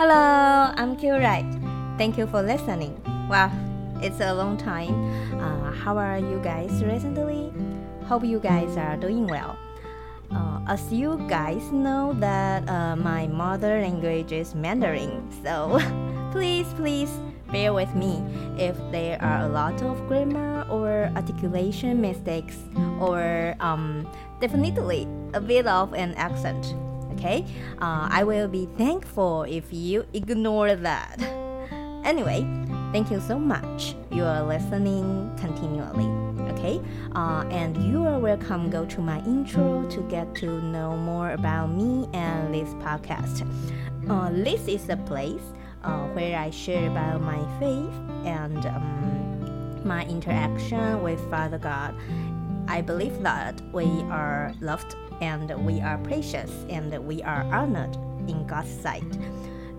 Hello, I'm Q Right. Thank you for listening. Wow, it's a long time. Uh, how are you guys recently? Hope you guys are doing well. Uh, as you guys know that uh, my mother language is Mandarin, so please, please bear with me if there are a lot of grammar or articulation mistakes, or um, definitely a bit of an accent. Okay, uh, I will be thankful if you ignore that. Anyway, thank you so much. You are listening continually. Okay, uh, and you are welcome. Go to my intro to get to know more about me and this podcast. Uh, this is a place uh, where I share about my faith and um, my interaction with Father God. I believe that we are loved and we are precious and we are honored in God's sight.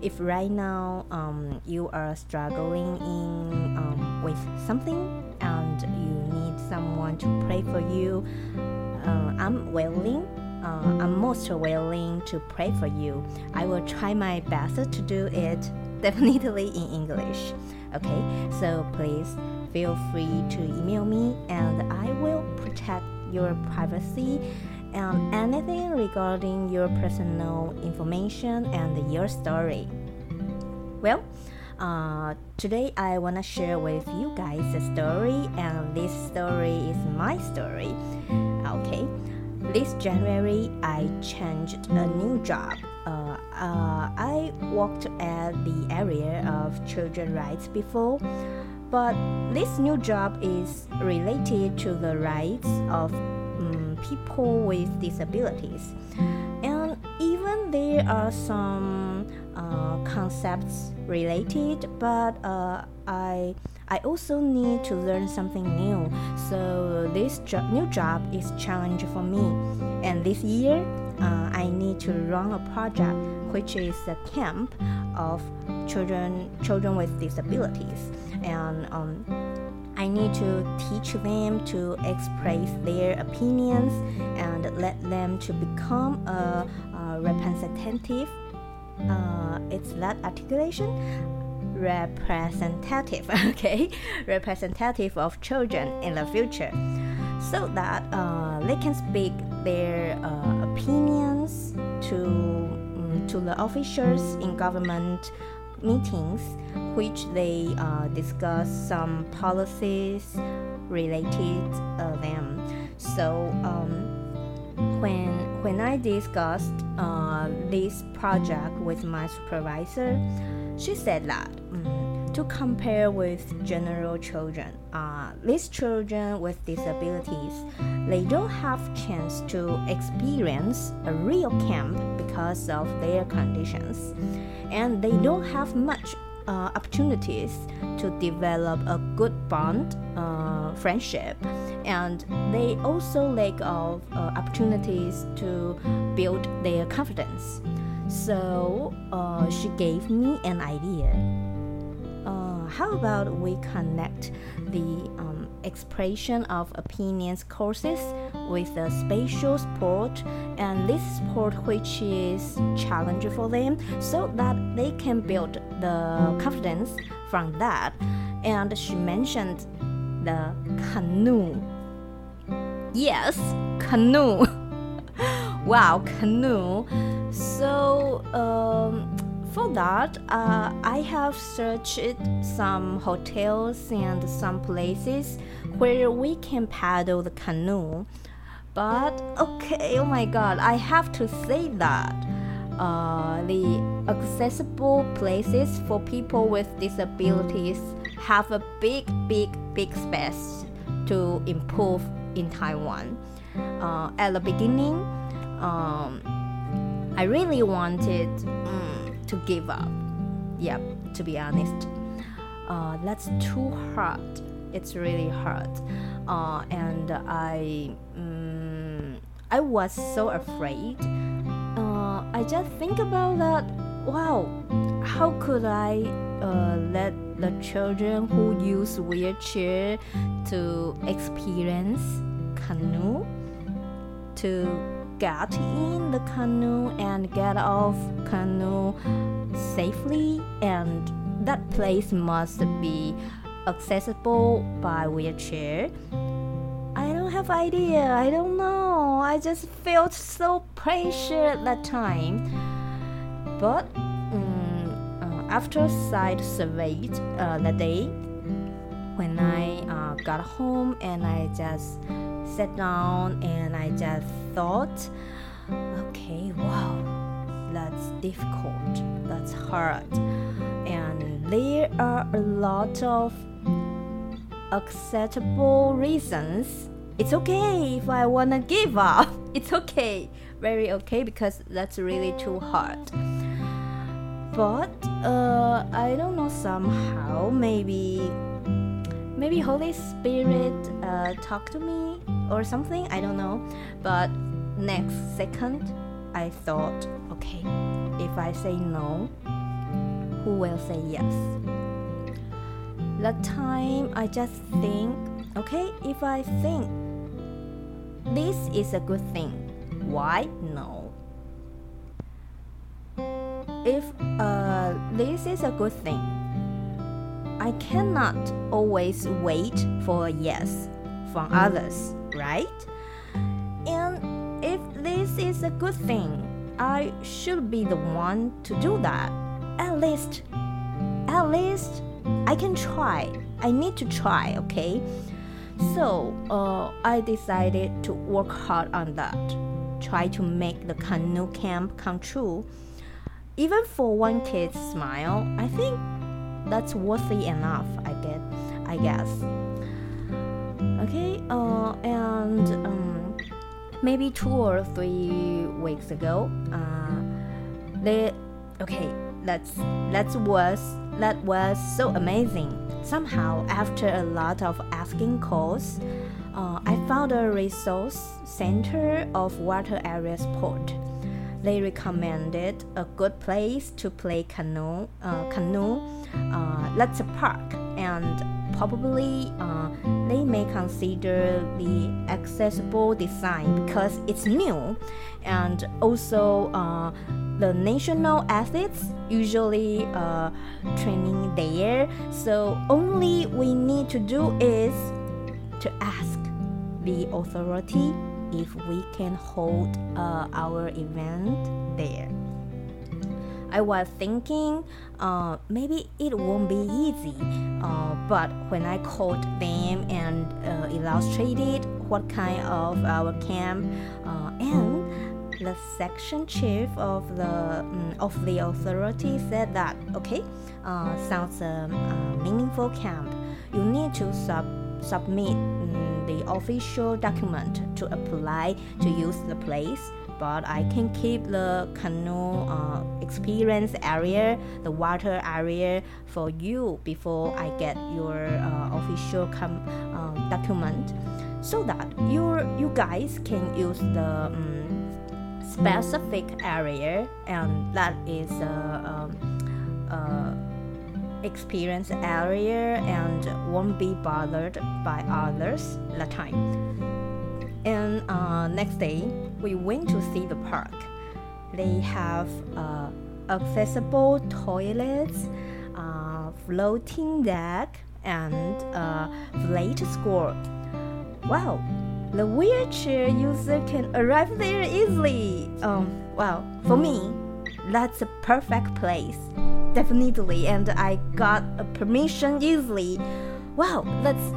If right now um, you are struggling in um, with something and you need someone to pray for you, uh, I'm willing. Uh, I'm most willing to pray for you. I will try my best to do it definitely in English. Okay, so please feel free to email me and I will protect your privacy and anything regarding your personal information and your story. Well, uh, today I want to share with you guys a story, and this story is my story. Okay, this January I changed a new job. Uh, uh, I worked at the area of children rights before, but this new job is related to the rights of um, people with disabilities. And even there are some uh, concepts related, but uh, I I also need to learn something new. So this jo- new job is challenge for me. And this year, uh, I need to run a project which is a camp of children children with disabilities, and um, I need to teach them to express their opinions and let them to become a, a representative. Uh, it's that articulation? Representative okay. Representative of children in the future. So that uh, they can speak their uh, opinions to um, to the officials in government meetings which they uh, discuss some policies related uh, them. So um, when when I discussed uh, this project with my supervisor she said that um, to compare with general children, uh, these children with disabilities, they don't have chance to experience a real camp because of their conditions, and they don't have much uh, opportunities to develop a good bond, uh, friendship, and they also lack of uh, opportunities to build their confidence. So uh, she gave me an idea. How about we connect the um, expression of opinions courses with the spatial sport? And this sport which is challenge for them so that they can build the confidence from that. And she mentioned the canoe. Yes canoe. Wow canoe. So um, for that, uh, I have searched some hotels and some places where we can paddle the canoe. But okay, oh my god, I have to say that uh, the accessible places for people with disabilities have a big, big, big space to improve in Taiwan. Uh, at the beginning, um, I really wanted mm, to give up. Yep, to be honest. Uh, that's too hard. It's really hard. Uh, and I, mm, I was so afraid. Uh, I just think about that. Wow, how could I uh, let the children who use wheelchair to experience canoe to get in the canoe and get off canoe safely, and that place must be accessible by wheelchair. I don't have idea. I don't know. I just felt so pressure that time. But um, after site surveyed uh, that day, when I uh, got home and I just sat down and I just thought, okay, wow, that's difficult, that's hard, and there are a lot of acceptable reasons. It's okay if I wanna give up. It's okay, very okay because that's really too hard. But uh, I don't know somehow maybe maybe Holy Spirit uh, talk to me or something. I don't know. But next second, I thought, okay, if I say no, who will say yes? That time, I just think, okay, if I think this is a good thing, why no? If uh, this is a good thing, I cannot always wait for a yes from others, right? And if this is a good thing, I should be the one to do that. At least, at least I can try. I need to try, okay? So uh, I decided to work hard on that. Try to make the canoe camp come true. Even for one kid's smile, I think that's worthy enough. I get, I guess. Okay, uh, and um, maybe two or three weeks ago, uh, they, okay, that's that was that was so amazing. Somehow, after a lot of asking calls, uh, I found a resource center of water area sport they recommended a good place to play canoe. Uh, canoe, uh, that's a park, and probably uh, they may consider the accessible design because it's new, and also uh, the national athletes usually uh, training there. So only we need to do is to ask the authority if we can hold uh, our event there. I was thinking uh, maybe it won't be easy, uh, but when I called them and uh, illustrated what kind of our camp uh, and the section chief of the um, of the authority said that okay, uh, sounds a um, meaningful camp. You need to sub submit um, the official document to apply to use the place but I can keep the canoe uh, experience area, the water area for you before I get your uh, official com- uh, document, so that you you guys can use the um, specific area, and that is uh, um, uh, experience area and won't be bothered by others the time. And uh, next day, we went to see the park. They have uh, accessible toilets, uh, floating deck, and uh, flat score. Wow, the wheelchair user can arrive there easily. Um, well, for me, that's a perfect place definitely and i got a permission easily wow that's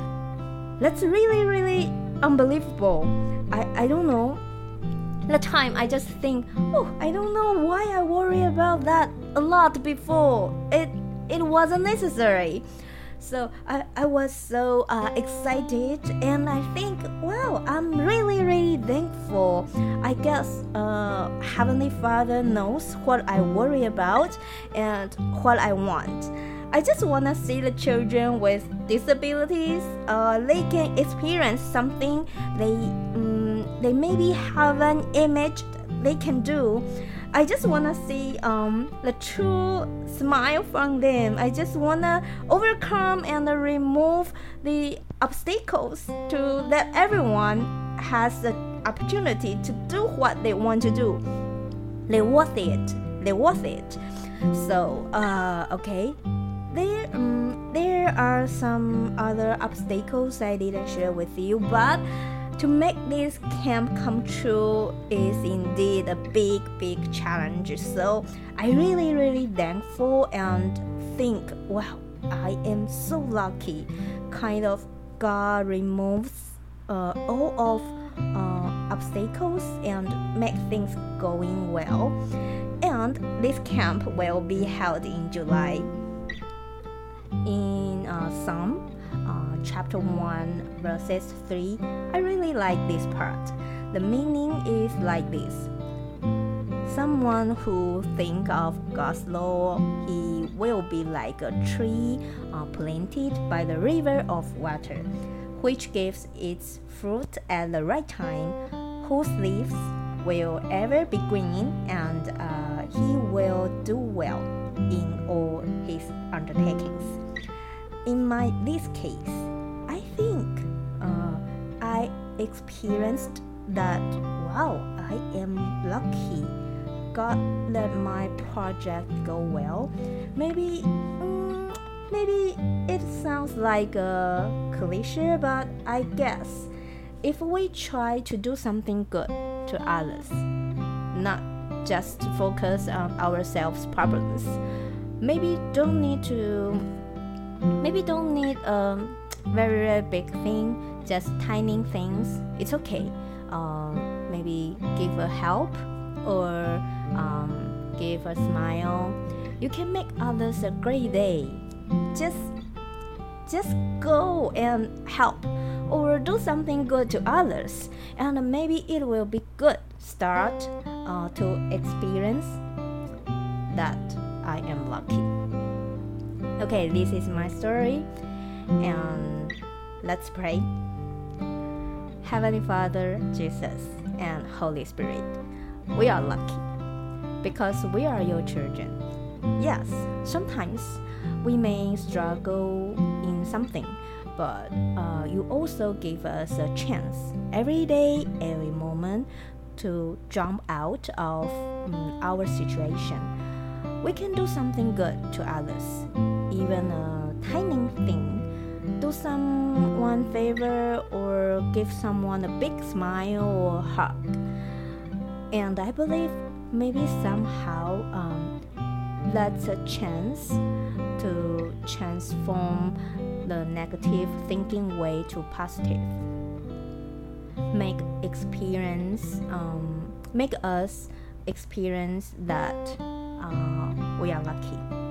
that's really really unbelievable i i don't know the time i just think oh i don't know why i worry about that a lot before it it wasn't necessary so I, I was so uh, excited and I think, wow, I'm really, really thankful. I guess uh, Heavenly Father knows what I worry about and what I want. I just want to see the children with disabilities. Uh, they can experience something they um, they maybe haven't imagined they can do. I just wanna see um, the true smile from them. I just wanna overcome and remove the obstacles to that everyone has the opportunity to do what they want to do. They worth it. They worth it. So, uh, okay, there um, there are some other obstacles I didn't share with you, but to make this camp come true is indeed a big big challenge. So I really really thankful and think wow I am so lucky. Kind of God removes uh, all of uh, obstacles and make things going well. And this camp will be held in July in uh, Psalm uh, chapter 1 verses 3 i really like this part. The meaning is like this. Someone who think of god's law he will be like a tree uh, planted by the river of water which gives its fruit at the right time whose leaves will ever be green and uh, he will do well in all his undertakings in my this case, I think uh, I experienced that wow, I am lucky. God let my project go well. Maybe, um, maybe it sounds like a cliche, but I guess if we try to do something good to others, not just focus on ourselves problems, maybe don't need to maybe don't need a very, very big thing, just tiny things. It's okay. Um, maybe give a help or um, give a smile. You can make others a great day. Just just go and help or do something good to others and maybe it will be good start uh, to experience that i am lucky Okay, this is my story, and let's pray. Heavenly Father, Jesus, and Holy Spirit, we are lucky because we are your children. Yes, sometimes we may struggle in something, but uh, you also give us a chance every day, every moment to jump out of um, our situation. We can do something good to others even a tiny thing, do someone favor or give someone a big smile or hug. And I believe maybe somehow um, that's a chance to transform the negative thinking way to positive. Make experience, um, make us experience that uh, we are lucky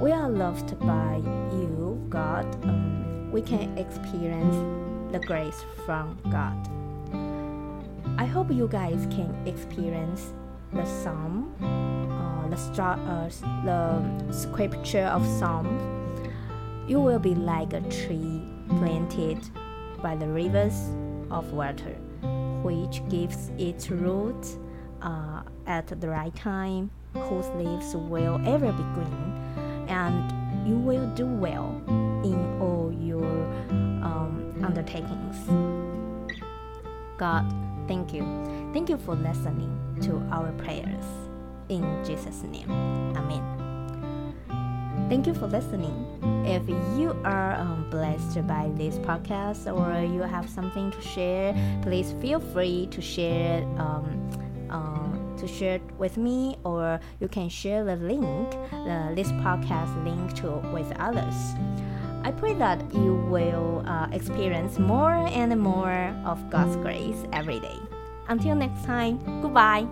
we are loved by you, God. Um, we can experience the grace from God. I hope you guys can experience the psalm, uh, the, uh, the scripture of Psalm. You will be like a tree planted by the rivers of water, which gives its roots uh, at the right time, whose leaves will ever be green and you will do well in all your um, undertakings. God, thank you. Thank you for listening to our prayers. In Jesus' name, Amen. Thank you for listening. If you are um, blessed by this podcast or you have something to share, please feel free to share. Um, uh, to share with me, or you can share the link, the, this podcast link to with others. I pray that you will uh, experience more and more of God's grace every day. Until next time, goodbye.